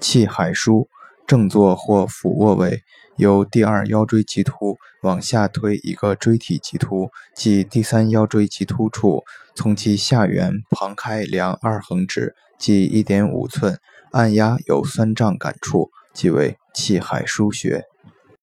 气海腧，正坐或俯卧位，由第二腰椎棘突往下推一个椎体棘突，即第三腰椎棘突处，从其下缘旁开量二横指，即一点五寸，按压有酸胀感触，即为气海腧穴。